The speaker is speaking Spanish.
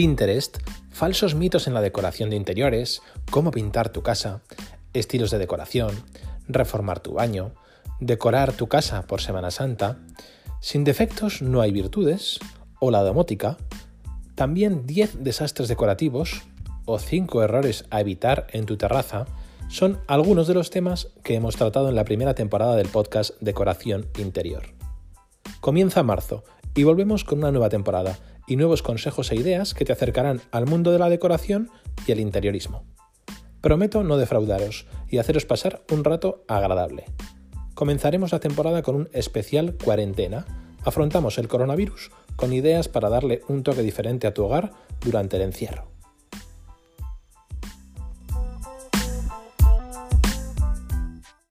Pinterest, falsos mitos en la decoración de interiores, cómo pintar tu casa, estilos de decoración, reformar tu baño, decorar tu casa por Semana Santa, sin defectos no hay virtudes, o la domótica, también 10 desastres decorativos o 5 errores a evitar en tu terraza son algunos de los temas que hemos tratado en la primera temporada del podcast Decoración Interior. Comienza marzo y volvemos con una nueva temporada y nuevos consejos e ideas que te acercarán al mundo de la decoración y el interiorismo. Prometo no defraudaros y haceros pasar un rato agradable. Comenzaremos la temporada con un especial cuarentena. Afrontamos el coronavirus con ideas para darle un toque diferente a tu hogar durante el encierro.